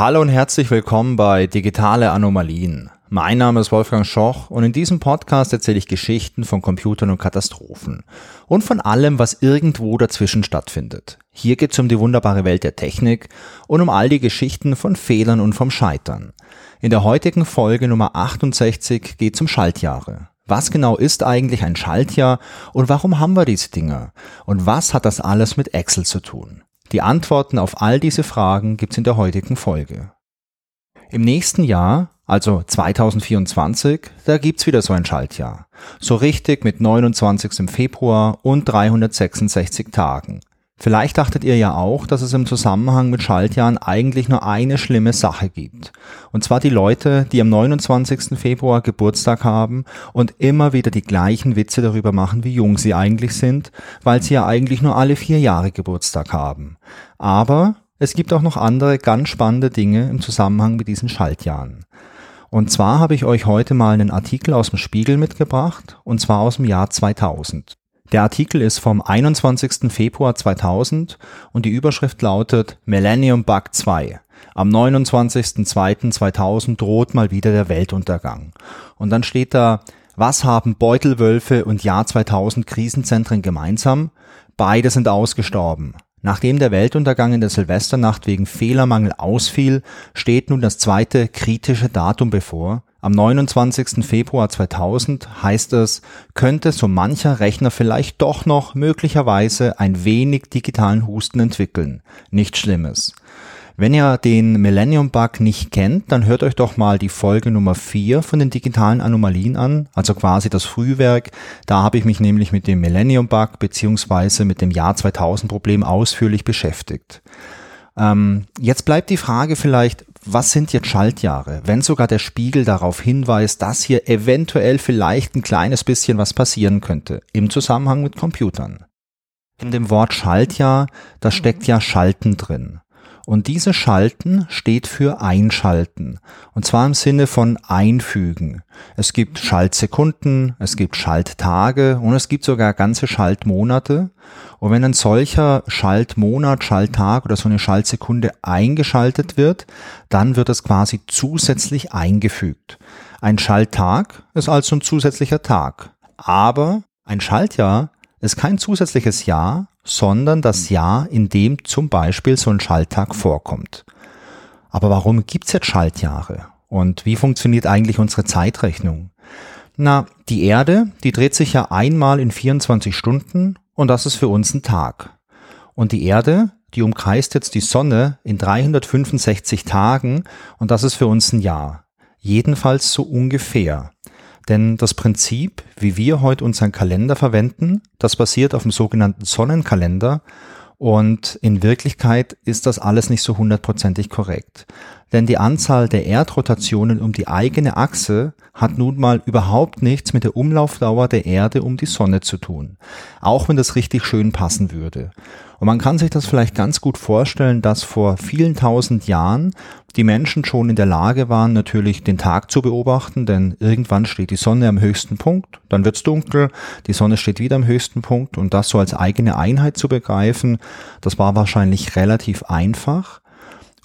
Hallo und herzlich willkommen bei Digitale Anomalien. Mein Name ist Wolfgang Schoch und in diesem Podcast erzähle ich Geschichten von Computern und Katastrophen und von allem, was irgendwo dazwischen stattfindet. Hier geht es um die wunderbare Welt der Technik und um all die Geschichten von Fehlern und vom Scheitern. In der heutigen Folge Nummer 68 geht es um Schaltjahre. Was genau ist eigentlich ein Schaltjahr und warum haben wir diese Dinge? Und was hat das alles mit Excel zu tun? Die Antworten auf all diese Fragen gibt's in der heutigen Folge. Im nächsten Jahr, also 2024, da gibt's wieder so ein Schaltjahr. So richtig mit 29. Februar und 366 Tagen. Vielleicht dachtet ihr ja auch, dass es im Zusammenhang mit Schaltjahren eigentlich nur eine schlimme Sache gibt. Und zwar die Leute, die am 29. Februar Geburtstag haben und immer wieder die gleichen Witze darüber machen, wie jung sie eigentlich sind, weil sie ja eigentlich nur alle vier Jahre Geburtstag haben. Aber es gibt auch noch andere ganz spannende Dinge im Zusammenhang mit diesen Schaltjahren. Und zwar habe ich euch heute mal einen Artikel aus dem Spiegel mitgebracht, und zwar aus dem Jahr 2000. Der Artikel ist vom 21. Februar 2000 und die Überschrift lautet Millennium Bug 2. Am 29.02.2000 droht mal wieder der Weltuntergang. Und dann steht da, was haben Beutelwölfe und Jahr 2000 Krisenzentren gemeinsam? Beide sind ausgestorben. Nachdem der Weltuntergang in der Silvesternacht wegen Fehlermangel ausfiel, steht nun das zweite kritische Datum bevor, am 29. Februar 2000 heißt es, könnte so mancher Rechner vielleicht doch noch möglicherweise ein wenig digitalen Husten entwickeln. Nichts Schlimmes. Wenn ihr den Millennium Bug nicht kennt, dann hört euch doch mal die Folge Nummer 4 von den digitalen Anomalien an, also quasi das Frühwerk. Da habe ich mich nämlich mit dem Millennium Bug beziehungsweise mit dem Jahr 2000 Problem ausführlich beschäftigt. Ähm, jetzt bleibt die Frage vielleicht, was sind jetzt Schaltjahre? Wenn sogar der Spiegel darauf hinweist, dass hier eventuell vielleicht ein kleines bisschen was passieren könnte im Zusammenhang mit Computern. In dem Wort Schaltjahr, da steckt ja Schalten drin. Und diese Schalten steht für Einschalten. Und zwar im Sinne von einfügen. Es gibt Schaltsekunden, es gibt Schalttage und es gibt sogar ganze Schaltmonate. Und wenn ein solcher Schaltmonat, Schalttag oder so eine Schaltsekunde eingeschaltet wird, dann wird es quasi zusätzlich eingefügt. Ein Schalttag ist also ein zusätzlicher Tag. Aber ein Schaltjahr ist kein zusätzliches Jahr, sondern das Jahr, in dem zum Beispiel so ein Schalttag vorkommt. Aber warum gibt's jetzt Schaltjahre? Und wie funktioniert eigentlich unsere Zeitrechnung? Na, die Erde, die dreht sich ja einmal in 24 Stunden und das ist für uns ein Tag. Und die Erde, die umkreist jetzt die Sonne in 365 Tagen und das ist für uns ein Jahr. Jedenfalls so ungefähr. Denn das Prinzip, wie wir heute unseren Kalender verwenden, das basiert auf dem sogenannten Sonnenkalender und in Wirklichkeit ist das alles nicht so hundertprozentig korrekt. Denn die Anzahl der Erdrotationen um die eigene Achse hat nun mal überhaupt nichts mit der Umlaufdauer der Erde um die Sonne zu tun. Auch wenn das richtig schön passen würde. Und man kann sich das vielleicht ganz gut vorstellen, dass vor vielen tausend Jahren die Menschen schon in der Lage waren, natürlich den Tag zu beobachten, denn irgendwann steht die Sonne am höchsten Punkt, dann wird's dunkel, die Sonne steht wieder am höchsten Punkt und das so als eigene Einheit zu begreifen, das war wahrscheinlich relativ einfach.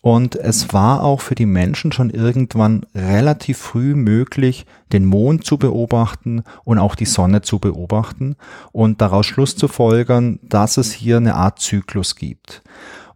Und es war auch für die Menschen schon irgendwann relativ früh möglich, den Mond zu beobachten und auch die Sonne zu beobachten und daraus Schluss zu folgern, dass es hier eine Art Zyklus gibt.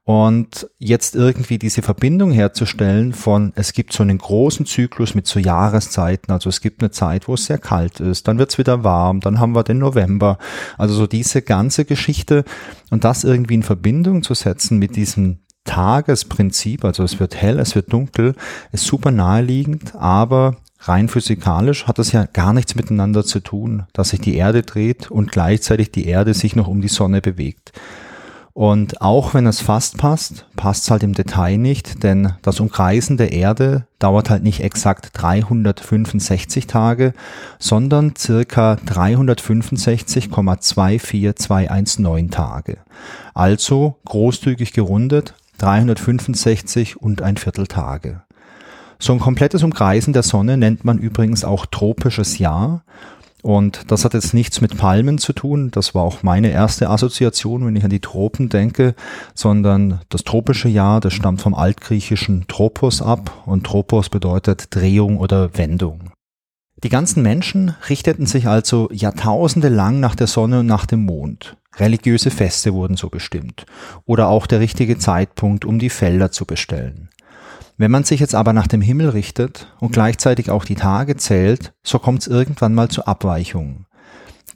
Und jetzt irgendwie diese Verbindung herzustellen von, es gibt so einen großen Zyklus mit so Jahreszeiten, also es gibt eine Zeit, wo es sehr kalt ist, dann wird es wieder warm, dann haben wir den November, also so diese ganze Geschichte und das irgendwie in Verbindung zu setzen mit diesem Tagesprinzip, also es wird hell, es wird dunkel, ist super naheliegend, aber rein physikalisch hat das ja gar nichts miteinander zu tun, dass sich die Erde dreht und gleichzeitig die Erde sich noch um die Sonne bewegt. Und auch wenn es fast passt, passt es halt im Detail nicht, denn das Umkreisen der Erde dauert halt nicht exakt 365 Tage, sondern circa 365,24219 Tage. Also großzügig gerundet 365 und ein Viertel Tage. So ein komplettes Umkreisen der Sonne nennt man übrigens auch tropisches Jahr. Und das hat jetzt nichts mit Palmen zu tun. Das war auch meine erste Assoziation, wenn ich an die Tropen denke, sondern das tropische Jahr, das stammt vom altgriechischen Tropos ab und Tropos bedeutet Drehung oder Wendung. Die ganzen Menschen richteten sich also Jahrtausende lang nach der Sonne und nach dem Mond. Religiöse Feste wurden so bestimmt. Oder auch der richtige Zeitpunkt, um die Felder zu bestellen. Wenn man sich jetzt aber nach dem Himmel richtet und gleichzeitig auch die Tage zählt, so kommt es irgendwann mal zu Abweichungen.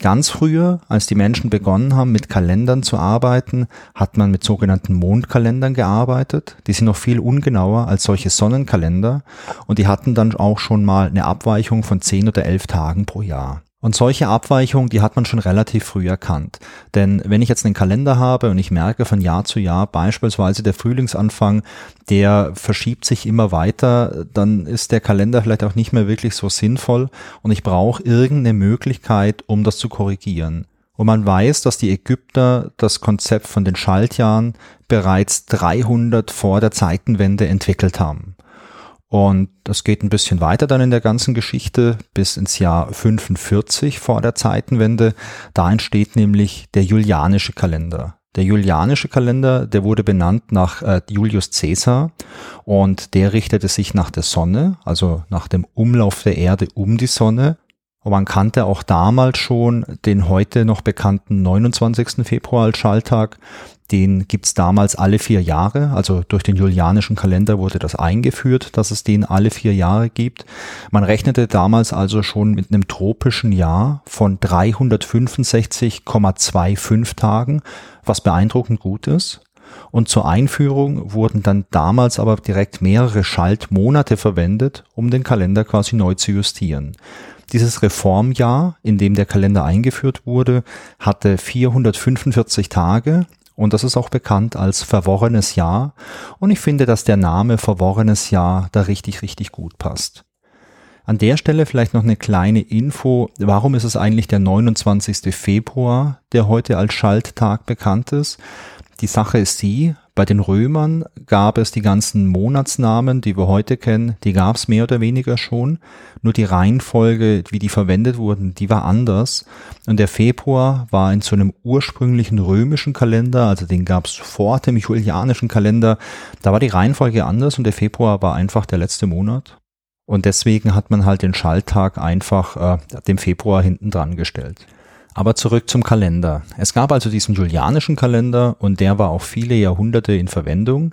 Ganz früher, als die Menschen begonnen haben, mit Kalendern zu arbeiten, hat man mit sogenannten Mondkalendern gearbeitet. Die sind noch viel ungenauer als solche Sonnenkalender und die hatten dann auch schon mal eine Abweichung von zehn oder elf Tagen pro Jahr. Und solche Abweichungen, die hat man schon relativ früh erkannt. Denn wenn ich jetzt einen Kalender habe und ich merke von Jahr zu Jahr beispielsweise der Frühlingsanfang, der verschiebt sich immer weiter, dann ist der Kalender vielleicht auch nicht mehr wirklich so sinnvoll und ich brauche irgendeine Möglichkeit, um das zu korrigieren. Und man weiß, dass die Ägypter das Konzept von den Schaltjahren bereits 300 vor der Zeitenwende entwickelt haben. Und das geht ein bisschen weiter dann in der ganzen Geschichte bis ins Jahr 45 vor der Zeitenwende. Da entsteht nämlich der julianische Kalender. Der julianische Kalender, der wurde benannt nach äh, Julius Caesar und der richtete sich nach der Sonne, also nach dem Umlauf der Erde um die Sonne und man kannte auch damals schon den heute noch bekannten 29. Februar als Schalltag. Den gibt's damals alle vier Jahre. Also durch den julianischen Kalender wurde das eingeführt, dass es den alle vier Jahre gibt. Man rechnete damals also schon mit einem tropischen Jahr von 365,25 Tagen, was beeindruckend gut ist. Und zur Einführung wurden dann damals aber direkt mehrere Schaltmonate verwendet, um den Kalender quasi neu zu justieren. Dieses Reformjahr, in dem der Kalender eingeführt wurde, hatte 445 Tage und das ist auch bekannt als verworrenes Jahr. Und ich finde, dass der Name verworrenes Jahr da richtig, richtig gut passt. An der Stelle vielleicht noch eine kleine Info. Warum ist es eigentlich der 29. Februar, der heute als Schalttag bekannt ist? Die Sache ist die, bei den Römern gab es die ganzen Monatsnamen, die wir heute kennen, die gab es mehr oder weniger schon. Nur die Reihenfolge, wie die verwendet wurden, die war anders. Und der Februar war in so einem ursprünglichen römischen Kalender, also den gab es vor dem julianischen Kalender, da war die Reihenfolge anders und der Februar war einfach der letzte Monat. Und deswegen hat man halt den Schalltag einfach äh, dem Februar hinten dran gestellt. Aber zurück zum Kalender. Es gab also diesen julianischen Kalender und der war auch viele Jahrhunderte in Verwendung.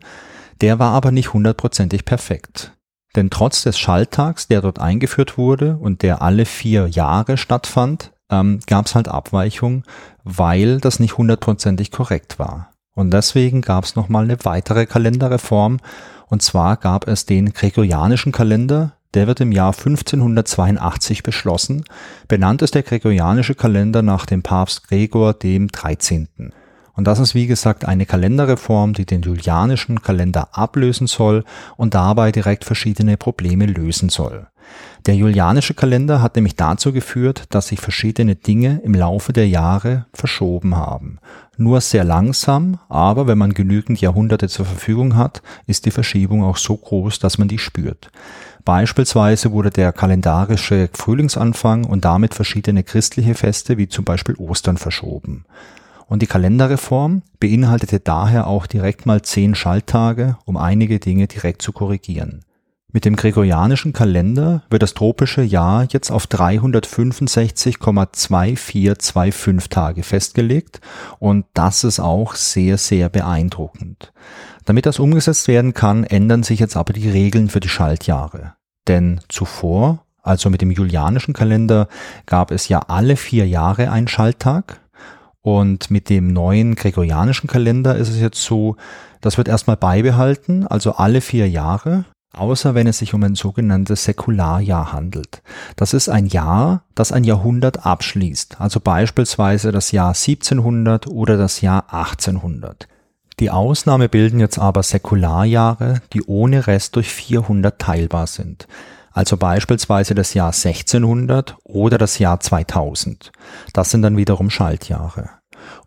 Der war aber nicht hundertprozentig perfekt. Denn trotz des Schalltags, der dort eingeführt wurde und der alle vier Jahre stattfand, ähm, gab es halt Abweichungen, weil das nicht hundertprozentig korrekt war. Und deswegen gab es nochmal eine weitere Kalenderreform. Und zwar gab es den gregorianischen Kalender, der wird im Jahr 1582 beschlossen. Benannt ist der gregorianische Kalender nach dem Papst Gregor dem 13. Und das ist wie gesagt eine Kalenderreform, die den julianischen Kalender ablösen soll und dabei direkt verschiedene Probleme lösen soll. Der julianische Kalender hat nämlich dazu geführt, dass sich verschiedene Dinge im Laufe der Jahre verschoben haben. Nur sehr langsam, aber wenn man genügend Jahrhunderte zur Verfügung hat, ist die Verschiebung auch so groß, dass man die spürt. Beispielsweise wurde der kalendarische Frühlingsanfang und damit verschiedene christliche Feste wie zum Beispiel Ostern verschoben. Und die Kalenderreform beinhaltete daher auch direkt mal zehn Schalttage, um einige Dinge direkt zu korrigieren. Mit dem gregorianischen Kalender wird das tropische Jahr jetzt auf 365,2425 Tage festgelegt und das ist auch sehr, sehr beeindruckend. Damit das umgesetzt werden kann, ändern sich jetzt aber die Regeln für die Schaltjahre. Denn zuvor, also mit dem julianischen Kalender, gab es ja alle vier Jahre einen Schalttag und mit dem neuen gregorianischen Kalender ist es jetzt so, das wird erstmal beibehalten, also alle vier Jahre außer wenn es sich um ein sogenanntes Säkularjahr handelt. Das ist ein Jahr, das ein Jahrhundert abschließt, also beispielsweise das Jahr 1700 oder das Jahr 1800. Die Ausnahme bilden jetzt aber Säkularjahre, die ohne Rest durch 400 teilbar sind, also beispielsweise das Jahr 1600 oder das Jahr 2000. Das sind dann wiederum Schaltjahre.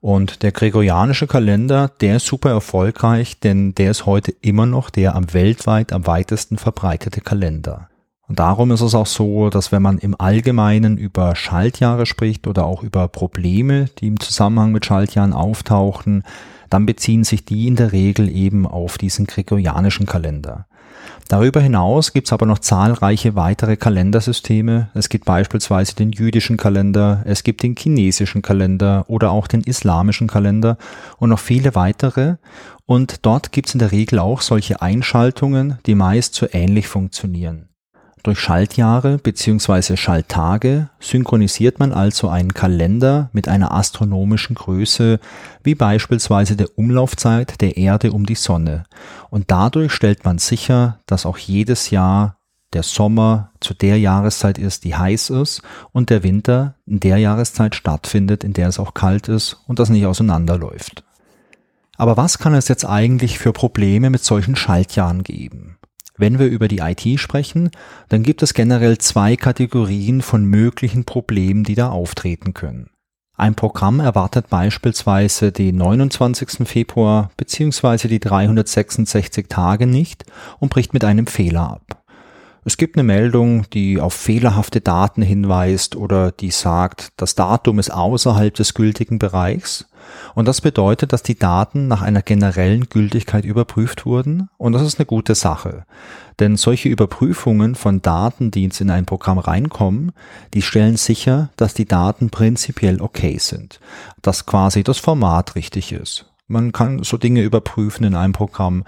Und der gregorianische Kalender, der ist super erfolgreich, denn der ist heute immer noch der am weltweit am weitesten verbreitete Kalender. Und darum ist es auch so, dass wenn man im Allgemeinen über Schaltjahre spricht oder auch über Probleme, die im Zusammenhang mit Schaltjahren auftauchen, dann beziehen sich die in der Regel eben auf diesen gregorianischen Kalender. Darüber hinaus gibt es aber noch zahlreiche weitere Kalendersysteme. Es gibt beispielsweise den jüdischen Kalender, es gibt den chinesischen Kalender oder auch den islamischen Kalender und noch viele weitere. Und dort gibt es in der Regel auch solche Einschaltungen, die meist so ähnlich funktionieren. Durch Schaltjahre bzw. Schalttage synchronisiert man also einen Kalender mit einer astronomischen Größe, wie beispielsweise der Umlaufzeit der Erde um die Sonne. Und dadurch stellt man sicher, dass auch jedes Jahr der Sommer zu der Jahreszeit ist, die heiß ist, und der Winter in der Jahreszeit stattfindet, in der es auch kalt ist und das nicht auseinanderläuft. Aber was kann es jetzt eigentlich für Probleme mit solchen Schaltjahren geben? Wenn wir über die IT sprechen, dann gibt es generell zwei Kategorien von möglichen Problemen, die da auftreten können. Ein Programm erwartet beispielsweise den 29. Februar bzw. die 366 Tage nicht und bricht mit einem Fehler ab. Es gibt eine Meldung, die auf fehlerhafte Daten hinweist oder die sagt, das Datum ist außerhalb des gültigen Bereichs und das bedeutet, dass die Daten nach einer generellen Gültigkeit überprüft wurden und das ist eine gute Sache. Denn solche Überprüfungen von Daten, die jetzt in ein Programm reinkommen, die stellen sicher, dass die Daten prinzipiell okay sind, dass quasi das Format richtig ist. Man kann so Dinge überprüfen in einem Programm,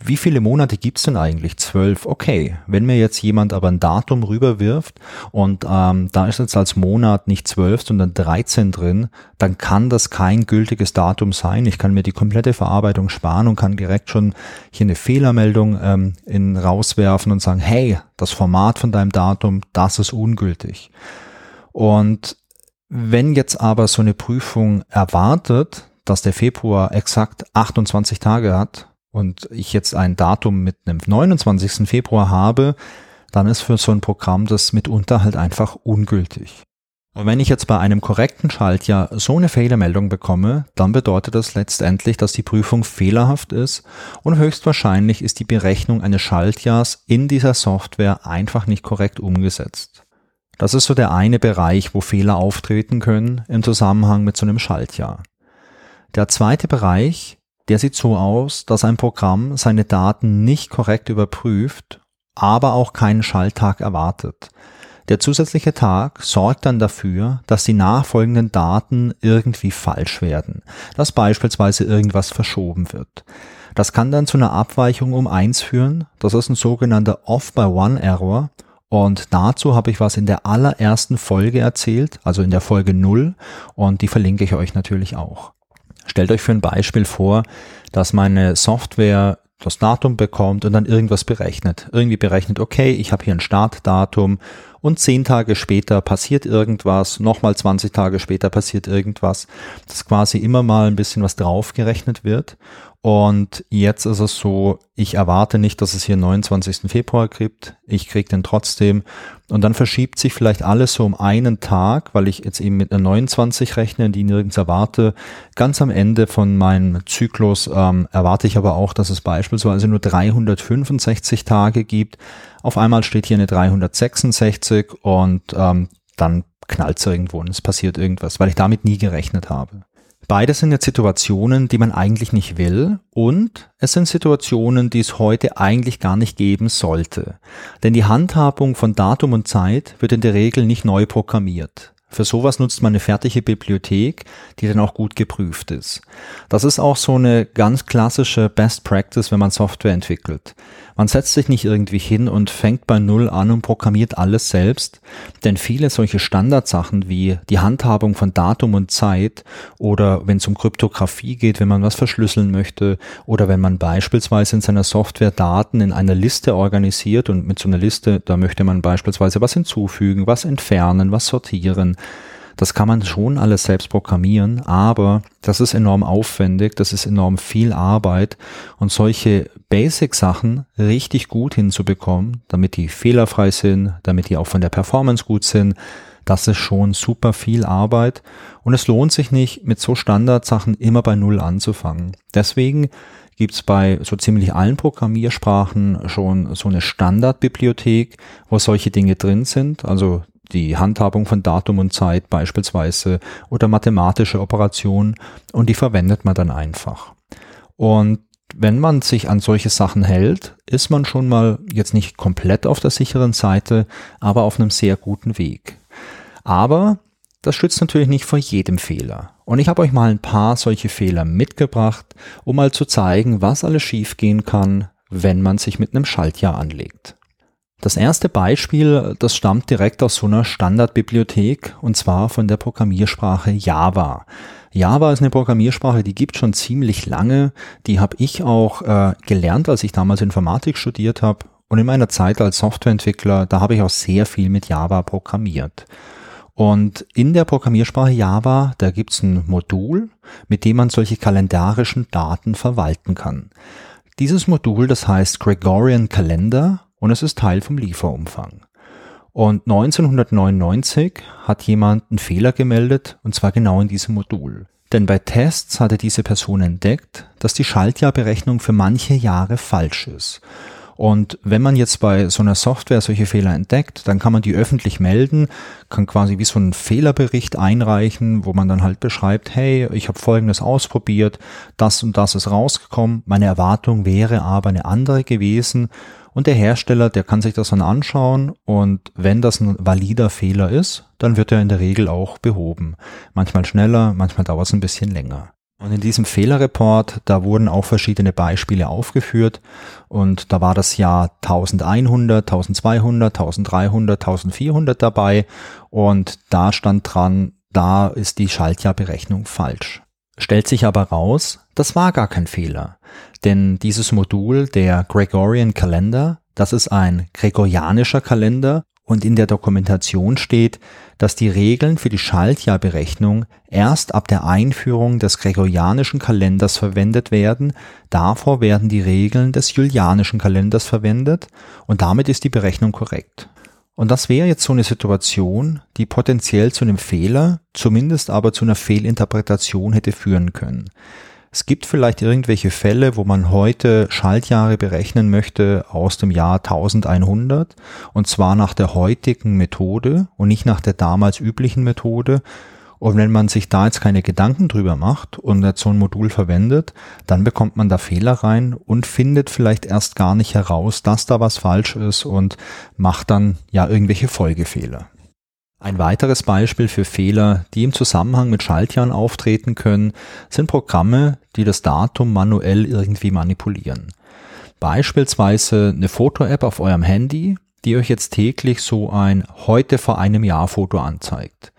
wie viele Monate gibt's denn eigentlich? Zwölf. Okay, wenn mir jetzt jemand aber ein Datum rüberwirft und ähm, da ist jetzt als Monat nicht zwölf, sondern 13 drin, dann kann das kein gültiges Datum sein. Ich kann mir die komplette Verarbeitung sparen und kann direkt schon hier eine Fehlermeldung ähm, in rauswerfen und sagen, hey, das Format von deinem Datum, das ist ungültig. Und wenn jetzt aber so eine Prüfung erwartet, dass der Februar exakt 28 Tage hat und ich jetzt ein Datum mit einem 29. Februar habe, dann ist für so ein Programm das mitunter halt einfach ungültig. Und wenn ich jetzt bei einem korrekten Schaltjahr so eine Fehlermeldung bekomme, dann bedeutet das letztendlich, dass die Prüfung fehlerhaft ist und höchstwahrscheinlich ist die Berechnung eines Schaltjahrs in dieser Software einfach nicht korrekt umgesetzt. Das ist so der eine Bereich, wo Fehler auftreten können im Zusammenhang mit so einem Schaltjahr. Der zweite Bereich der sieht so aus, dass ein Programm seine Daten nicht korrekt überprüft, aber auch keinen Schalttag erwartet. Der zusätzliche Tag sorgt dann dafür, dass die nachfolgenden Daten irgendwie falsch werden, dass beispielsweise irgendwas verschoben wird. Das kann dann zu einer Abweichung um eins führen, das ist ein sogenannter Off-by-One-Error und dazu habe ich was in der allerersten Folge erzählt, also in der Folge 0 und die verlinke ich euch natürlich auch. Stellt euch für ein Beispiel vor, dass meine Software das Datum bekommt und dann irgendwas berechnet. Irgendwie berechnet, okay, ich habe hier ein Startdatum und zehn Tage später passiert irgendwas, nochmal 20 Tage später passiert irgendwas, dass quasi immer mal ein bisschen was draufgerechnet wird und jetzt ist es so, ich erwarte nicht, dass es hier 29. Februar gibt. Ich kriege den trotzdem. Und dann verschiebt sich vielleicht alles so um einen Tag, weil ich jetzt eben mit einer 29 rechne, die nirgends erwarte. Ganz am Ende von meinem Zyklus ähm, erwarte ich aber auch, dass es beispielsweise nur 365 Tage gibt. Auf einmal steht hier eine 366 und ähm, dann knallt es irgendwo und es passiert irgendwas, weil ich damit nie gerechnet habe. Beides sind jetzt Situationen, die man eigentlich nicht will und es sind Situationen, die es heute eigentlich gar nicht geben sollte. Denn die Handhabung von Datum und Zeit wird in der Regel nicht neu programmiert. Für sowas nutzt man eine fertige Bibliothek, die dann auch gut geprüft ist. Das ist auch so eine ganz klassische Best Practice, wenn man Software entwickelt. Man setzt sich nicht irgendwie hin und fängt bei Null an und programmiert alles selbst, denn viele solche Standardsachen wie die Handhabung von Datum und Zeit oder wenn es um Kryptographie geht, wenn man was verschlüsseln möchte oder wenn man beispielsweise in seiner Software Daten in einer Liste organisiert und mit so einer Liste, da möchte man beispielsweise was hinzufügen, was entfernen, was sortieren, das kann man schon alles selbst programmieren, aber das ist enorm aufwendig, das ist enorm viel Arbeit und solche Basic-Sachen richtig gut hinzubekommen, damit die fehlerfrei sind, damit die auch von der Performance gut sind, Das ist schon super viel Arbeit und es lohnt sich nicht, mit so Standardsachen immer bei Null anzufangen. Deswegen gibt's bei so ziemlich allen Programmiersprachen schon so eine Standardbibliothek, wo solche Dinge drin sind. Also die Handhabung von Datum und Zeit beispielsweise oder mathematische Operationen und die verwendet man dann einfach. Und wenn man sich an solche Sachen hält, ist man schon mal jetzt nicht komplett auf der sicheren Seite, aber auf einem sehr guten Weg. Aber das schützt natürlich nicht vor jedem Fehler. Und ich habe euch mal ein paar solche Fehler mitgebracht, um mal zu zeigen, was alles schiefgehen kann, wenn man sich mit einem Schaltjahr anlegt. Das erste Beispiel, das stammt direkt aus so einer Standardbibliothek und zwar von der Programmiersprache Java. Java ist eine Programmiersprache, die gibt schon ziemlich lange. Die habe ich auch äh, gelernt, als ich damals Informatik studiert habe. Und in meiner Zeit als Softwareentwickler, da habe ich auch sehr viel mit Java programmiert. Und in der Programmiersprache Java, da gibt's ein Modul, mit dem man solche kalendarischen Daten verwalten kann. Dieses Modul, das heißt Gregorian Calendar und es ist Teil vom Lieferumfang. Und 1999 hat jemand einen Fehler gemeldet, und zwar genau in diesem Modul. Denn bei Tests hatte diese Person entdeckt, dass die Schaltjahrberechnung für manche Jahre falsch ist. Und wenn man jetzt bei so einer Software solche Fehler entdeckt, dann kann man die öffentlich melden, kann quasi wie so einen Fehlerbericht einreichen, wo man dann halt beschreibt, hey, ich habe Folgendes ausprobiert, das und das ist rausgekommen, meine Erwartung wäre aber eine andere gewesen und der Hersteller, der kann sich das dann anschauen und wenn das ein valider Fehler ist, dann wird er in der Regel auch behoben. Manchmal schneller, manchmal dauert es ein bisschen länger. Und in diesem Fehlerreport, da wurden auch verschiedene Beispiele aufgeführt und da war das Jahr 1100, 1200, 1300, 1400 dabei und da stand dran, da ist die Schaltjahrberechnung falsch. Stellt sich aber raus, das war gar kein Fehler. Denn dieses Modul, der Gregorian Calendar, das ist ein gregorianischer Kalender und in der Dokumentation steht, dass die Regeln für die Schaltjahrberechnung erst ab der Einführung des gregorianischen Kalenders verwendet werden. Davor werden die Regeln des julianischen Kalenders verwendet und damit ist die Berechnung korrekt. Und das wäre jetzt so eine Situation, die potenziell zu einem Fehler, zumindest aber zu einer Fehlinterpretation hätte führen können. Es gibt vielleicht irgendwelche Fälle, wo man heute Schaltjahre berechnen möchte aus dem Jahr 1100 und zwar nach der heutigen Methode und nicht nach der damals üblichen Methode und wenn man sich da jetzt keine Gedanken drüber macht und jetzt so ein Modul verwendet, dann bekommt man da Fehler rein und findet vielleicht erst gar nicht heraus, dass da was falsch ist und macht dann ja irgendwelche Folgefehler. Ein weiteres Beispiel für Fehler, die im Zusammenhang mit Schaltjahren auftreten können, sind Programme, die das Datum manuell irgendwie manipulieren. Beispielsweise eine Foto-App auf eurem Handy, die euch jetzt täglich so ein heute vor einem Jahr Foto anzeigt.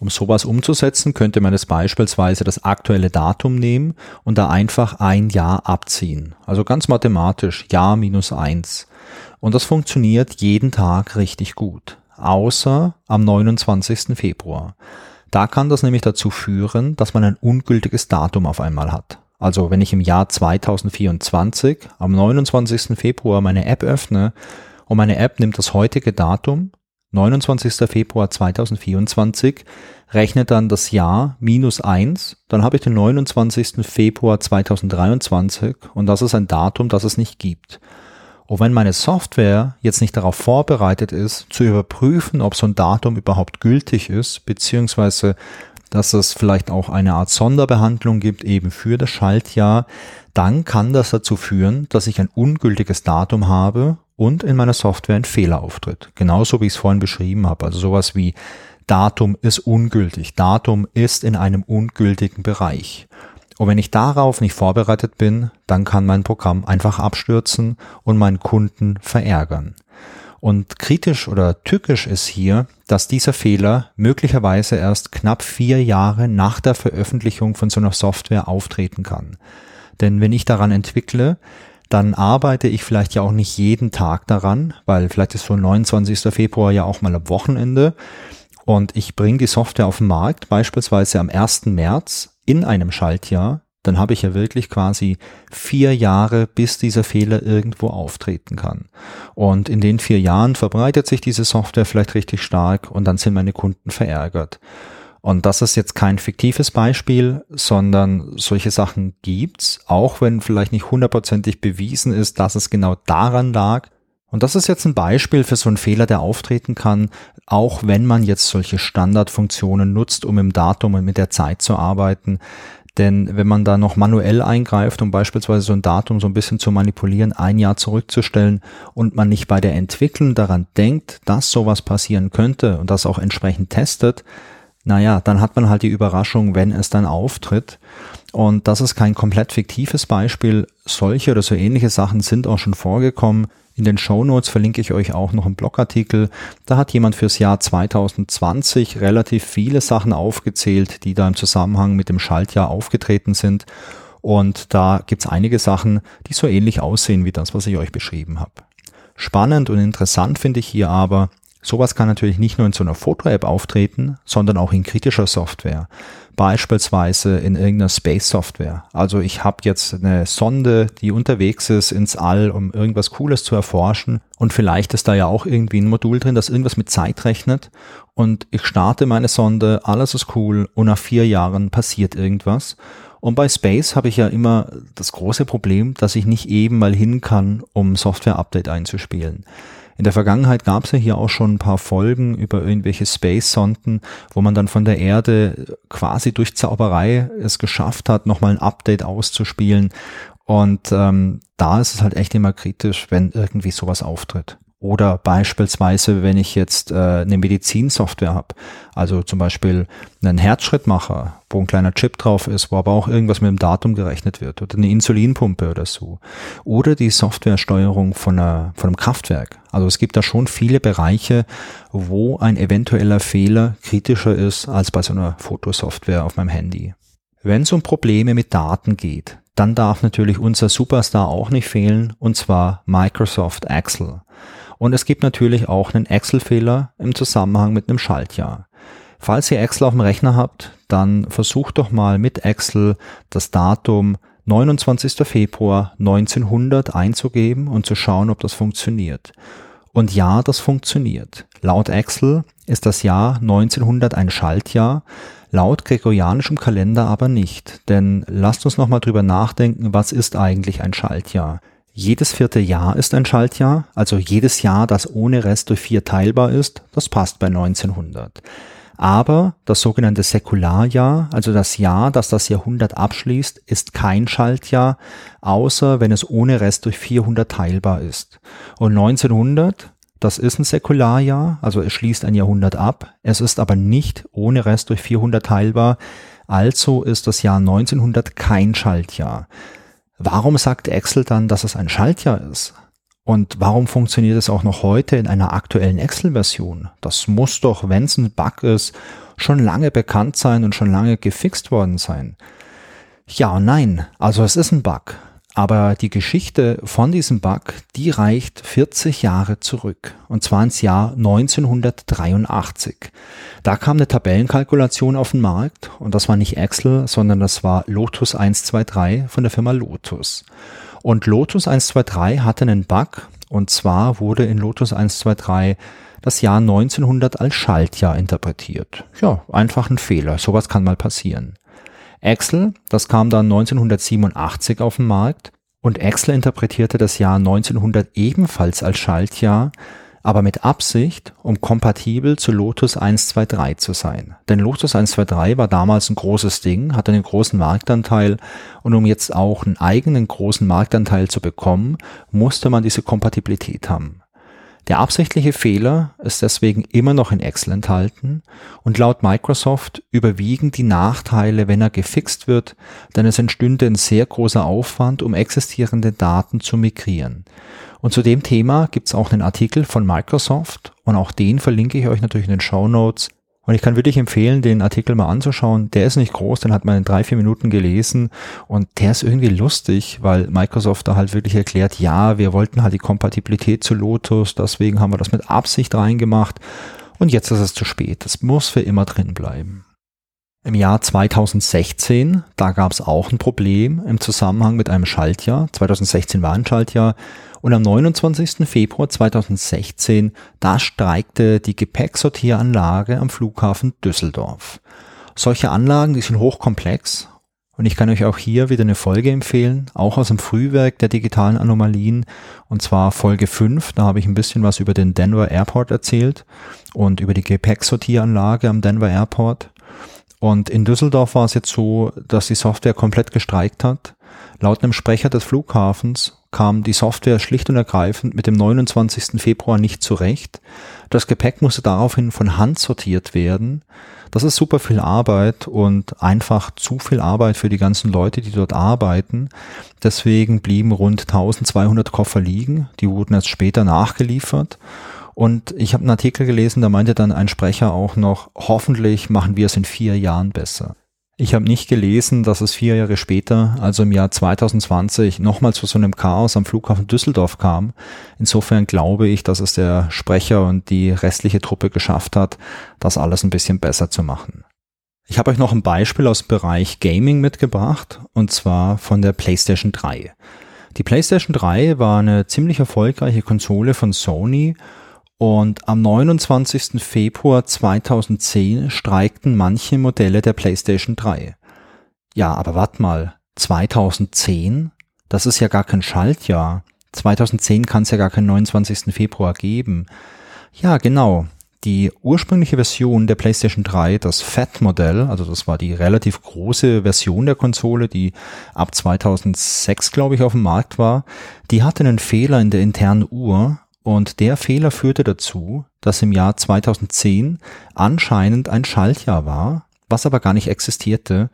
Um sowas umzusetzen, könnte man es beispielsweise das aktuelle Datum nehmen und da einfach ein Jahr abziehen. Also ganz mathematisch, Jahr minus eins. Und das funktioniert jeden Tag richtig gut. Außer am 29. Februar. Da kann das nämlich dazu führen, dass man ein ungültiges Datum auf einmal hat. Also wenn ich im Jahr 2024 am 29. Februar meine App öffne und meine App nimmt das heutige Datum, 29. Februar 2024, rechnet dann das Jahr minus eins, dann habe ich den 29. Februar 2023 und das ist ein Datum, das es nicht gibt. Und wenn meine Software jetzt nicht darauf vorbereitet ist, zu überprüfen, ob so ein Datum überhaupt gültig ist, beziehungsweise dass es vielleicht auch eine Art Sonderbehandlung gibt eben für das Schaltjahr, dann kann das dazu führen, dass ich ein ungültiges Datum habe und in meiner Software ein Fehler auftritt. Genauso wie ich es vorhin beschrieben habe. Also sowas wie Datum ist ungültig. Datum ist in einem ungültigen Bereich. Und wenn ich darauf nicht vorbereitet bin, dann kann mein Programm einfach abstürzen und meinen Kunden verärgern. Und kritisch oder tückisch ist hier, dass dieser Fehler möglicherweise erst knapp vier Jahre nach der Veröffentlichung von so einer Software auftreten kann. Denn wenn ich daran entwickle, dann arbeite ich vielleicht ja auch nicht jeden Tag daran, weil vielleicht ist so 29. Februar ja auch mal am Wochenende und ich bringe die Software auf den Markt, beispielsweise am 1. März in einem Schaltjahr, dann habe ich ja wirklich quasi vier Jahre, bis dieser Fehler irgendwo auftreten kann. Und in den vier Jahren verbreitet sich diese Software vielleicht richtig stark und dann sind meine Kunden verärgert. Und das ist jetzt kein fiktives Beispiel, sondern solche Sachen gibt's, auch wenn vielleicht nicht hundertprozentig bewiesen ist, dass es genau daran lag. Und das ist jetzt ein Beispiel für so einen Fehler, der auftreten kann, auch wenn man jetzt solche Standardfunktionen nutzt, um im Datum und mit der Zeit zu arbeiten. Denn wenn man da noch manuell eingreift, um beispielsweise so ein Datum so ein bisschen zu manipulieren, ein Jahr zurückzustellen und man nicht bei der Entwicklung daran denkt, dass sowas passieren könnte und das auch entsprechend testet, naja, dann hat man halt die Überraschung, wenn es dann auftritt. Und das ist kein komplett fiktives Beispiel. Solche oder so ähnliche Sachen sind auch schon vorgekommen. In den Show Notes verlinke ich euch auch noch einen Blogartikel. Da hat jemand fürs Jahr 2020 relativ viele Sachen aufgezählt, die da im Zusammenhang mit dem Schaltjahr aufgetreten sind. Und da gibt's einige Sachen, die so ähnlich aussehen wie das, was ich euch beschrieben habe. Spannend und interessant finde ich hier aber, Sowas kann natürlich nicht nur in so einer Foto-App auftreten, sondern auch in kritischer Software. Beispielsweise in irgendeiner Space-Software. Also ich habe jetzt eine Sonde, die unterwegs ist ins All, um irgendwas Cooles zu erforschen. Und vielleicht ist da ja auch irgendwie ein Modul drin, das irgendwas mit Zeit rechnet. Und ich starte meine Sonde, alles ist cool und nach vier Jahren passiert irgendwas. Und bei Space habe ich ja immer das große Problem, dass ich nicht eben mal hin kann, um Software-Update einzuspielen. In der Vergangenheit gab es ja hier auch schon ein paar Folgen über irgendwelche Space-Sonden, wo man dann von der Erde quasi durch Zauberei es geschafft hat, nochmal ein Update auszuspielen. Und ähm, da ist es halt echt immer kritisch, wenn irgendwie sowas auftritt. Oder beispielsweise, wenn ich jetzt äh, eine Medizinsoftware habe, also zum Beispiel einen Herzschrittmacher, wo ein kleiner Chip drauf ist, wo aber auch irgendwas mit dem Datum gerechnet wird, oder eine Insulinpumpe oder so. Oder die Softwaresteuerung von, einer, von einem Kraftwerk. Also es gibt da schon viele Bereiche, wo ein eventueller Fehler kritischer ist als bei so einer Fotosoftware auf meinem Handy. Wenn es um Probleme mit Daten geht, dann darf natürlich unser Superstar auch nicht fehlen, und zwar Microsoft Excel. Und es gibt natürlich auch einen Excel-Fehler im Zusammenhang mit einem Schaltjahr. Falls ihr Excel auf dem Rechner habt, dann versucht doch mal mit Excel das Datum 29. Februar 1900 einzugeben und zu schauen, ob das funktioniert. Und ja, das funktioniert. Laut Excel ist das Jahr 1900 ein Schaltjahr, laut gregorianischem Kalender aber nicht. Denn lasst uns nochmal drüber nachdenken, was ist eigentlich ein Schaltjahr? Jedes vierte Jahr ist ein Schaltjahr, also jedes Jahr, das ohne Rest durch vier teilbar ist, das passt bei 1900. Aber das sogenannte Säkularjahr, also das Jahr, das das Jahrhundert abschließt, ist kein Schaltjahr, außer wenn es ohne Rest durch 400 teilbar ist. Und 1900, das ist ein Säkularjahr, also es schließt ein Jahrhundert ab, es ist aber nicht ohne Rest durch 400 teilbar, also ist das Jahr 1900 kein Schaltjahr. Warum sagt Excel dann, dass es ein Schaltjahr ist? Und warum funktioniert es auch noch heute in einer aktuellen Excel-Version? Das muss doch, wenn es ein Bug ist, schon lange bekannt sein und schon lange gefixt worden sein. Ja und nein, also es ist ein Bug. Aber die Geschichte von diesem Bug, die reicht 40 Jahre zurück. Und zwar ins Jahr 1983. Da kam eine Tabellenkalkulation auf den Markt. Und das war nicht Excel, sondern das war Lotus 123 von der Firma Lotus. Und Lotus 123 hatte einen Bug. Und zwar wurde in Lotus 123 das Jahr 1900 als Schaltjahr interpretiert. Ja, einfach ein Fehler. Sowas kann mal passieren. Excel, das kam dann 1987 auf den Markt und Excel interpretierte das Jahr 1900 ebenfalls als Schaltjahr, aber mit Absicht, um kompatibel zu Lotus 123 zu sein. Denn Lotus 123 war damals ein großes Ding, hatte einen großen Marktanteil und um jetzt auch einen eigenen großen Marktanteil zu bekommen, musste man diese Kompatibilität haben. Der absichtliche Fehler ist deswegen immer noch in Excel enthalten und laut Microsoft überwiegen die Nachteile, wenn er gefixt wird, denn es entstünde ein sehr großer Aufwand, um existierende Daten zu migrieren. Und zu dem Thema gibt es auch einen Artikel von Microsoft und auch den verlinke ich euch natürlich in den Show Notes. Und ich kann wirklich empfehlen, den Artikel mal anzuschauen. Der ist nicht groß, den hat man in drei, vier Minuten gelesen und der ist irgendwie lustig, weil Microsoft da halt wirklich erklärt, ja, wir wollten halt die Kompatibilität zu Lotus, deswegen haben wir das mit Absicht reingemacht und jetzt ist es zu spät. Das muss für immer drin bleiben. Im Jahr 2016, da gab es auch ein Problem im Zusammenhang mit einem Schaltjahr. 2016 war ein Schaltjahr. Und am 29. Februar 2016, da streikte die Gepäcksortieranlage am Flughafen Düsseldorf. Solche Anlagen, die sind hochkomplex und ich kann euch auch hier wieder eine Folge empfehlen, auch aus dem Frühwerk der digitalen Anomalien, und zwar Folge 5. Da habe ich ein bisschen was über den Denver Airport erzählt und über die Gepäcksortieranlage am Denver Airport. Und in Düsseldorf war es jetzt so, dass die Software komplett gestreikt hat. Laut einem Sprecher des Flughafens kam die Software schlicht und ergreifend mit dem 29. Februar nicht zurecht. Das Gepäck musste daraufhin von Hand sortiert werden. Das ist super viel Arbeit und einfach zu viel Arbeit für die ganzen Leute, die dort arbeiten. Deswegen blieben rund 1200 Koffer liegen. Die wurden erst später nachgeliefert. Und ich habe einen Artikel gelesen, da meinte dann ein Sprecher auch noch, hoffentlich machen wir es in vier Jahren besser. Ich habe nicht gelesen, dass es vier Jahre später, also im Jahr 2020, nochmal zu so einem Chaos am Flughafen Düsseldorf kam. Insofern glaube ich, dass es der Sprecher und die restliche Truppe geschafft hat, das alles ein bisschen besser zu machen. Ich habe euch noch ein Beispiel aus dem Bereich Gaming mitgebracht, und zwar von der PlayStation 3. Die PlayStation 3 war eine ziemlich erfolgreiche Konsole von Sony und am 29. Februar 2010 streikten manche Modelle der PlayStation 3. Ja, aber wart mal, 2010? Das ist ja gar kein Schaltjahr. 2010 kann es ja gar keinen 29. Februar geben. Ja, genau. Die ursprüngliche Version der PlayStation 3, das Fat-Modell, also das war die relativ große Version der Konsole, die ab 2006, glaube ich, auf dem Markt war, die hatte einen Fehler in der internen Uhr und der Fehler führte dazu, dass im Jahr 2010 anscheinend ein Schaltjahr war, was aber gar nicht existierte.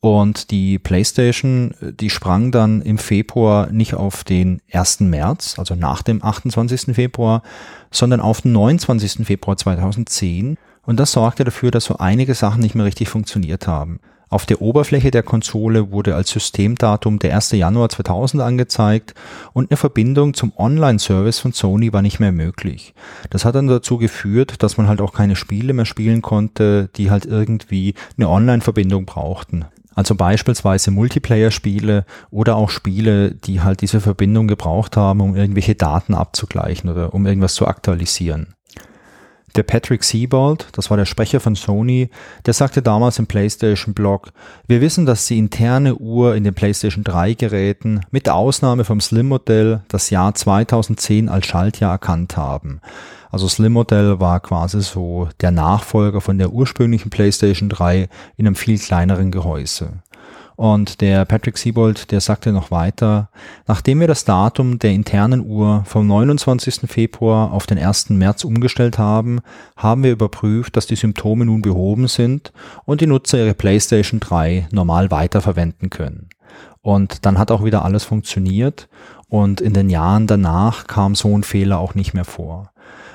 Und die PlayStation, die sprang dann im Februar nicht auf den 1. März, also nach dem 28. Februar, sondern auf den 29. Februar 2010. Und das sorgte dafür, dass so einige Sachen nicht mehr richtig funktioniert haben. Auf der Oberfläche der Konsole wurde als Systemdatum der 1. Januar 2000 angezeigt und eine Verbindung zum Online-Service von Sony war nicht mehr möglich. Das hat dann dazu geführt, dass man halt auch keine Spiele mehr spielen konnte, die halt irgendwie eine Online-Verbindung brauchten. Also beispielsweise Multiplayer-Spiele oder auch Spiele, die halt diese Verbindung gebraucht haben, um irgendwelche Daten abzugleichen oder um irgendwas zu aktualisieren. Der Patrick Siebold, das war der Sprecher von Sony, der sagte damals im PlayStation-Blog, wir wissen, dass die interne Uhr in den PlayStation 3 Geräten mit Ausnahme vom Slim-Modell das Jahr 2010 als Schaltjahr erkannt haben. Also Slim-Modell war quasi so der Nachfolger von der ursprünglichen PlayStation 3 in einem viel kleineren Gehäuse. Und der Patrick Siebold, der sagte noch weiter, nachdem wir das Datum der internen Uhr vom 29. Februar auf den 1. März umgestellt haben, haben wir überprüft, dass die Symptome nun behoben sind und die Nutzer ihre PlayStation 3 normal weiterverwenden können. Und dann hat auch wieder alles funktioniert und in den Jahren danach kam so ein Fehler auch nicht mehr vor.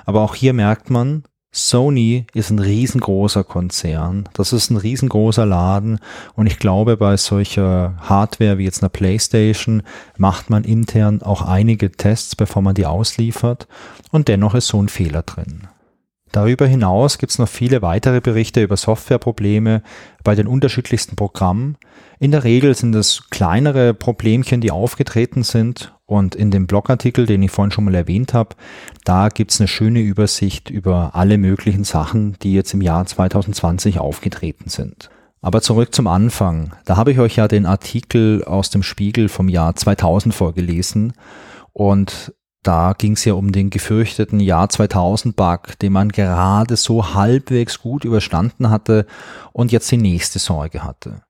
Aber auch hier merkt man, Sony ist ein riesengroßer Konzern. Das ist ein riesengroßer Laden. Und ich glaube, bei solcher Hardware wie jetzt einer PlayStation macht man intern auch einige Tests, bevor man die ausliefert. Und dennoch ist so ein Fehler drin. Darüber hinaus gibt es noch viele weitere Berichte über Softwareprobleme bei den unterschiedlichsten Programmen. In der Regel sind es kleinere Problemchen, die aufgetreten sind und in dem Blogartikel, den ich vorhin schon mal erwähnt habe, da gibt's eine schöne Übersicht über alle möglichen Sachen, die jetzt im Jahr 2020 aufgetreten sind. Aber zurück zum Anfang. Da habe ich euch ja den Artikel aus dem Spiegel vom Jahr 2000 vorgelesen und da ging es ja um den gefürchteten Jahr 2000 Bug, den man gerade so halbwegs gut überstanden hatte und jetzt die nächste Sorge hatte.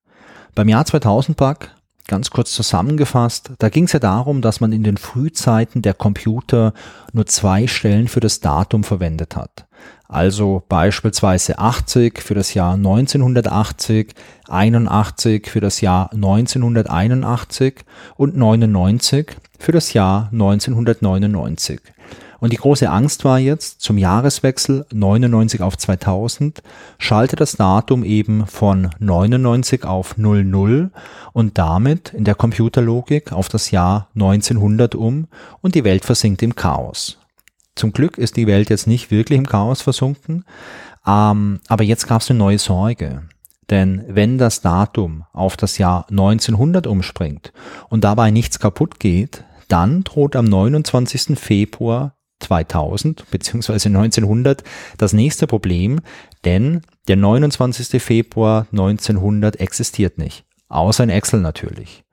Beim Jahr 2000 Bug Ganz kurz zusammengefasst, da ging es ja darum, dass man in den Frühzeiten der Computer nur zwei Stellen für das Datum verwendet hat. Also beispielsweise 80 für das Jahr 1980, 81 für das Jahr 1981 und 99 für das Jahr 1999. Und die große Angst war jetzt, zum Jahreswechsel 99 auf 2000 schalte das Datum eben von 99 auf 00 und damit in der Computerlogik auf das Jahr 1900 um und die Welt versinkt im Chaos. Zum Glück ist die Welt jetzt nicht wirklich im Chaos versunken, ähm, aber jetzt gab es eine neue Sorge. Denn wenn das Datum auf das Jahr 1900 umspringt und dabei nichts kaputt geht, dann droht am 29. Februar 2000 bzw. 1900 das nächste Problem, denn der 29. Februar 1900 existiert nicht. Außer in Excel natürlich.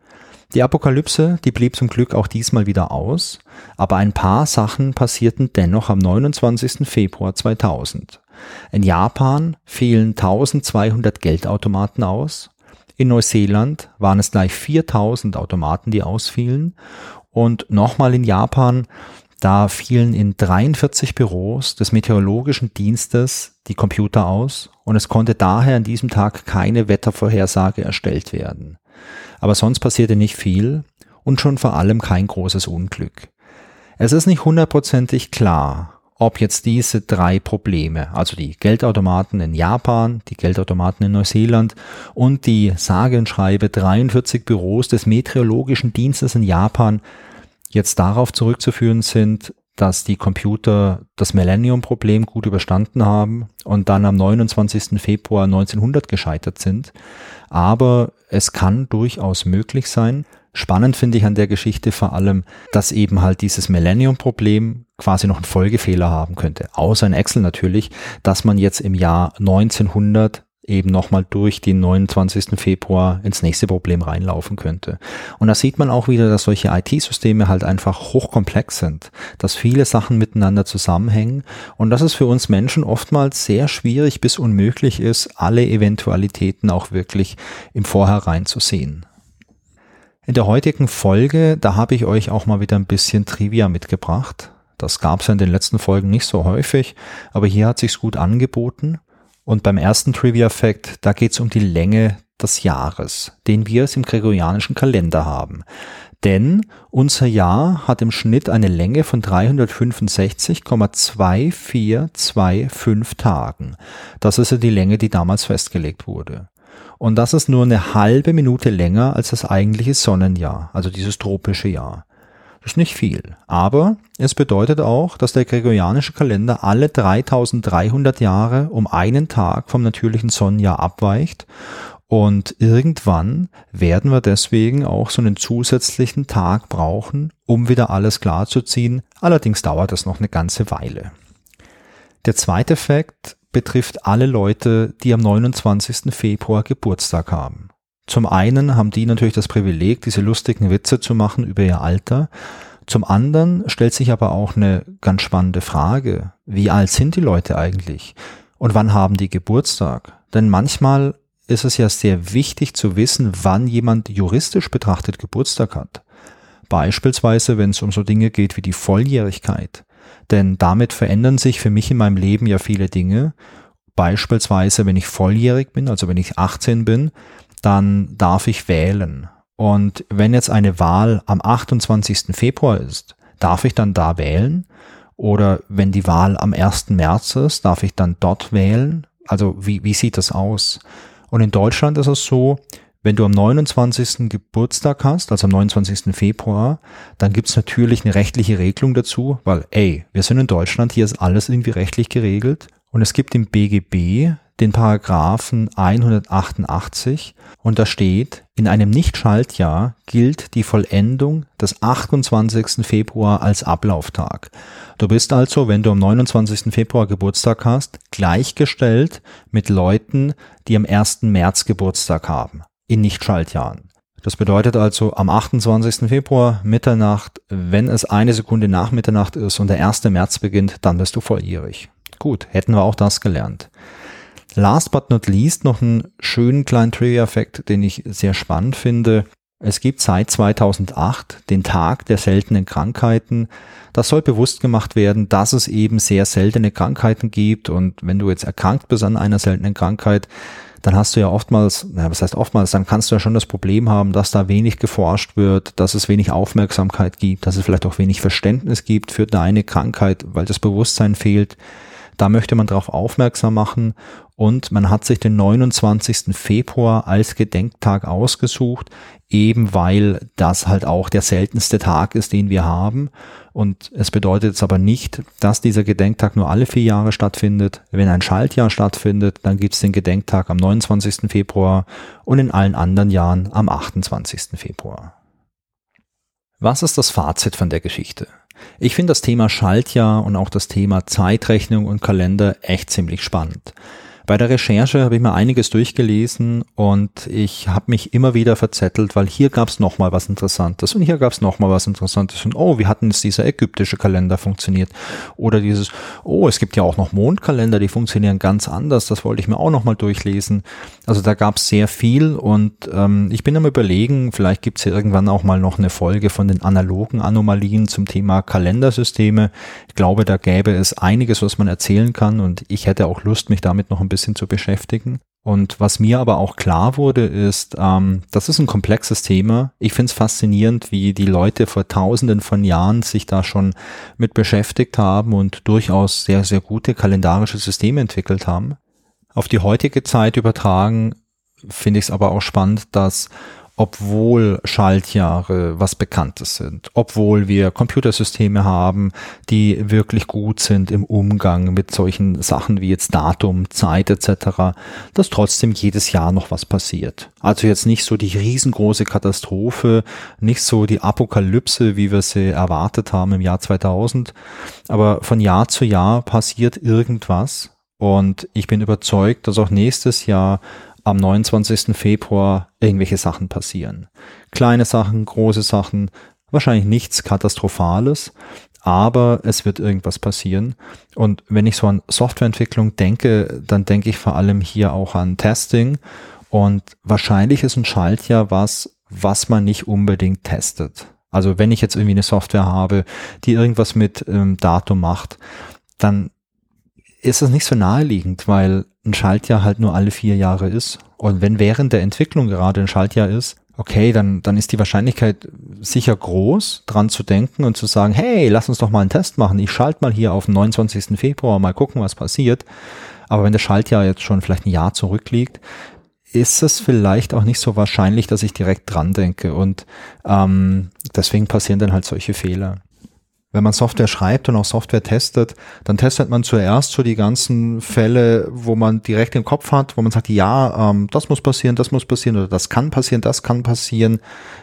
Die Apokalypse, die blieb zum Glück auch diesmal wieder aus, aber ein paar Sachen passierten dennoch am 29. Februar 2000. In Japan fielen 1200 Geldautomaten aus, in Neuseeland waren es gleich 4000 Automaten, die ausfielen und nochmal in Japan, da fielen in 43 Büros des Meteorologischen Dienstes die Computer aus und es konnte daher an diesem Tag keine Wettervorhersage erstellt werden. Aber sonst passierte nicht viel und schon vor allem kein großes Unglück. Es ist nicht hundertprozentig klar, ob jetzt diese drei Probleme, also die Geldautomaten in Japan, die Geldautomaten in Neuseeland und die sage und schreibe 43 Büros des Meteorologischen Dienstes in Japan jetzt darauf zurückzuführen sind, dass die Computer das Millennium-Problem gut überstanden haben und dann am 29. Februar 1900 gescheitert sind. Aber es kann durchaus möglich sein. Spannend finde ich an der Geschichte vor allem, dass eben halt dieses Millennium-Problem quasi noch einen Folgefehler haben könnte. Außer in Excel natürlich, dass man jetzt im Jahr 1900 eben nochmal durch den 29. Februar ins nächste Problem reinlaufen könnte. Und da sieht man auch wieder, dass solche IT-Systeme halt einfach hochkomplex sind, dass viele Sachen miteinander zusammenhängen und dass es für uns Menschen oftmals sehr schwierig bis unmöglich ist, alle Eventualitäten auch wirklich im Vorhinein zu sehen. In der heutigen Folge, da habe ich euch auch mal wieder ein bisschen Trivia mitgebracht. Das gab es in den letzten Folgen nicht so häufig, aber hier hat sich's gut angeboten. Und beim ersten Trivia-Fact, da geht es um die Länge des Jahres, den wir es im gregorianischen Kalender haben. Denn unser Jahr hat im Schnitt eine Länge von 365,2425 Tagen. Das ist ja die Länge, die damals festgelegt wurde. Und das ist nur eine halbe Minute länger als das eigentliche Sonnenjahr, also dieses tropische Jahr. Das ist nicht viel. Aber es bedeutet auch, dass der gregorianische Kalender alle 3300 Jahre um einen Tag vom natürlichen Sonnenjahr abweicht. Und irgendwann werden wir deswegen auch so einen zusätzlichen Tag brauchen, um wieder alles klarzuziehen. Allerdings dauert das noch eine ganze Weile. Der zweite Fakt betrifft alle Leute, die am 29. Februar Geburtstag haben. Zum einen haben die natürlich das Privileg, diese lustigen Witze zu machen über ihr Alter. Zum anderen stellt sich aber auch eine ganz spannende Frage. Wie alt sind die Leute eigentlich? Und wann haben die Geburtstag? Denn manchmal ist es ja sehr wichtig zu wissen, wann jemand juristisch betrachtet Geburtstag hat. Beispielsweise, wenn es um so Dinge geht wie die Volljährigkeit. Denn damit verändern sich für mich in meinem Leben ja viele Dinge. Beispielsweise, wenn ich volljährig bin, also wenn ich 18 bin, dann darf ich wählen. Und wenn jetzt eine Wahl am 28. Februar ist, darf ich dann da wählen? Oder wenn die Wahl am 1. März ist, darf ich dann dort wählen? Also wie, wie sieht das aus? Und in Deutschland ist es so, wenn du am 29. Geburtstag hast, also am 29. Februar, dann gibt's natürlich eine rechtliche Regelung dazu, weil, ey, wir sind in Deutschland, hier ist alles irgendwie rechtlich geregelt. Und es gibt im BGB den Paragraphen 188 und da steht, in einem Nichtschaltjahr gilt die Vollendung des 28. Februar als Ablauftag. Du bist also, wenn du am 29. Februar Geburtstag hast, gleichgestellt mit Leuten, die am 1. März Geburtstag haben, in Nichtschaltjahren. Das bedeutet also am 28. Februar Mitternacht, wenn es eine Sekunde nach Mitternacht ist und der 1. März beginnt, dann bist du volljährig. Gut, hätten wir auch das gelernt. Last but not least noch einen schönen kleinen Trivia-Effekt, den ich sehr spannend finde. Es gibt seit 2008 den Tag der seltenen Krankheiten. Das soll bewusst gemacht werden, dass es eben sehr seltene Krankheiten gibt und wenn du jetzt erkrankt bist an einer seltenen Krankheit, dann hast du ja oftmals, na, was heißt oftmals, dann kannst du ja schon das Problem haben, dass da wenig geforscht wird, dass es wenig Aufmerksamkeit gibt, dass es vielleicht auch wenig Verständnis gibt für deine Krankheit, weil das Bewusstsein fehlt. Da möchte man darauf aufmerksam machen und man hat sich den 29. Februar als Gedenktag ausgesucht, eben weil das halt auch der seltenste Tag ist, den wir haben. Und es bedeutet jetzt aber nicht, dass dieser Gedenktag nur alle vier Jahre stattfindet. Wenn ein Schaltjahr stattfindet, dann gibt es den Gedenktag am 29. Februar und in allen anderen Jahren am 28. Februar. Was ist das Fazit von der Geschichte? Ich finde das Thema Schaltjahr und auch das Thema Zeitrechnung und Kalender echt ziemlich spannend. Bei der Recherche habe ich mir einiges durchgelesen und ich habe mich immer wieder verzettelt, weil hier gab es nochmal was Interessantes und hier gab es nochmal was Interessantes und oh, wie hatten es dieser ägyptische Kalender funktioniert? Oder dieses, oh, es gibt ja auch noch Mondkalender, die funktionieren ganz anders, das wollte ich mir auch nochmal durchlesen. Also da gab es sehr viel und ähm, ich bin am überlegen, vielleicht gibt es ja irgendwann auch mal noch eine Folge von den analogen Anomalien zum Thema Kalendersysteme. Ich glaube, da gäbe es einiges, was man erzählen kann und ich hätte auch Lust, mich damit noch ein bisschen zu beschäftigen. Und was mir aber auch klar wurde, ist, ähm, das ist ein komplexes Thema. Ich finde es faszinierend, wie die Leute vor tausenden von Jahren sich da schon mit beschäftigt haben und durchaus sehr, sehr gute kalendarische Systeme entwickelt haben. Auf die heutige Zeit übertragen finde ich es aber auch spannend, dass obwohl Schaltjahre was Bekanntes sind, obwohl wir Computersysteme haben, die wirklich gut sind im Umgang mit solchen Sachen wie jetzt Datum, Zeit etc., dass trotzdem jedes Jahr noch was passiert. Also jetzt nicht so die riesengroße Katastrophe, nicht so die Apokalypse, wie wir sie erwartet haben im Jahr 2000, aber von Jahr zu Jahr passiert irgendwas und ich bin überzeugt, dass auch nächstes Jahr am 29. Februar irgendwelche Sachen passieren. Kleine Sachen, große Sachen, wahrscheinlich nichts Katastrophales, aber es wird irgendwas passieren. Und wenn ich so an Softwareentwicklung denke, dann denke ich vor allem hier auch an Testing. Und wahrscheinlich ist ein Schaltjahr was, was man nicht unbedingt testet. Also wenn ich jetzt irgendwie eine Software habe, die irgendwas mit ähm, Datum macht, dann ist das nicht so naheliegend, weil ein Schaltjahr halt nur alle vier Jahre ist. Und wenn während der Entwicklung gerade ein Schaltjahr ist, okay, dann, dann ist die Wahrscheinlichkeit sicher groß, dran zu denken und zu sagen, hey, lass uns doch mal einen Test machen. Ich schalte mal hier auf den 29. Februar, mal gucken, was passiert. Aber wenn das Schaltjahr jetzt schon vielleicht ein Jahr zurückliegt, ist es vielleicht auch nicht so wahrscheinlich, dass ich direkt dran denke. Und ähm, deswegen passieren dann halt solche Fehler wenn man Software schreibt und auch Software testet, dann testet man zuerst so die ganzen Fälle, wo man direkt im Kopf hat, wo man sagt, ja, ähm, das muss passieren, das muss passieren oder das kann passieren, das kann passieren.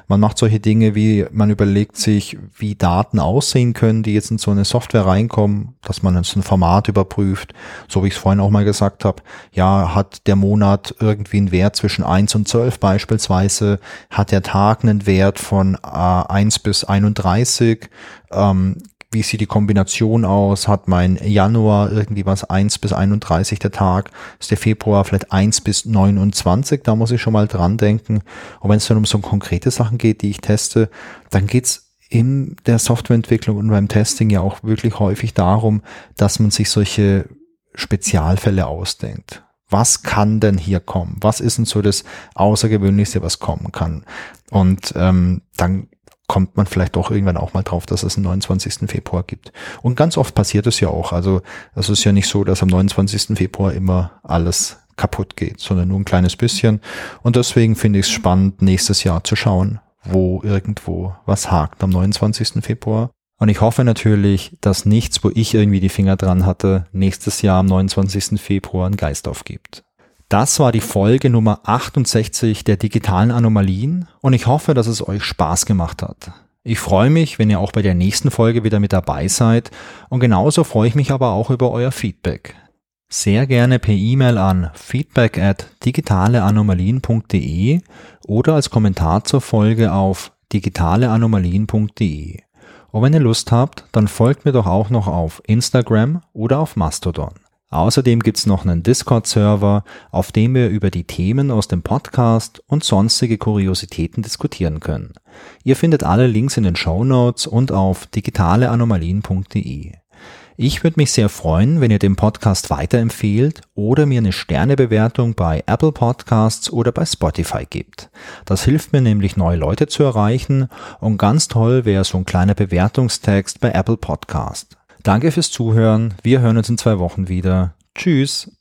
Man macht solche Dinge wie, man überlegt sich, wie Daten aussehen können, die jetzt in so eine Software reinkommen, dass man jetzt ein Format überprüft, so wie ich es vorhin auch mal gesagt habe. Ja, hat der Monat irgendwie einen Wert zwischen eins und zwölf beispielsweise, hat der Tag einen Wert von äh, 1 bis 31, ähm, wie sieht die Kombination aus? Hat mein Januar irgendwie was 1 bis 31 der Tag? Ist der Februar vielleicht 1 bis 29? Da muss ich schon mal dran denken. Und wenn es dann um so konkrete Sachen geht, die ich teste, dann geht's in der Softwareentwicklung und beim Testing ja auch wirklich häufig darum, dass man sich solche Spezialfälle ausdenkt. Was kann denn hier kommen? Was ist denn so das Außergewöhnlichste, was kommen kann? Und ähm, dann kommt man vielleicht doch irgendwann auch mal drauf, dass es einen 29. Februar gibt. Und ganz oft passiert es ja auch. Also es ist ja nicht so, dass am 29. Februar immer alles kaputt geht, sondern nur ein kleines bisschen. Und deswegen finde ich es spannend, nächstes Jahr zu schauen, wo irgendwo was hakt am 29. Februar. Und ich hoffe natürlich, dass nichts, wo ich irgendwie die Finger dran hatte, nächstes Jahr am 29. Februar einen Geist aufgibt. Das war die Folge Nummer 68 der digitalen Anomalien und ich hoffe, dass es euch Spaß gemacht hat. Ich freue mich, wenn ihr auch bei der nächsten Folge wieder mit dabei seid und genauso freue ich mich aber auch über euer Feedback. Sehr gerne per E-Mail an feedback at digitaleanomalien.de oder als Kommentar zur Folge auf digitaleanomalien.de. Und wenn ihr Lust habt, dann folgt mir doch auch noch auf Instagram oder auf Mastodon. Außerdem gibt's noch einen Discord-Server, auf dem wir über die Themen aus dem Podcast und sonstige Kuriositäten diskutieren können. Ihr findet alle Links in den Show Notes und auf digitaleanomalien.de. Ich würde mich sehr freuen, wenn ihr den Podcast weiterempfehlt oder mir eine Sternebewertung bei Apple Podcasts oder bei Spotify gibt. Das hilft mir nämlich, neue Leute zu erreichen und ganz toll wäre so ein kleiner Bewertungstext bei Apple Podcast. Danke fürs Zuhören. Wir hören uns in zwei Wochen wieder. Tschüss.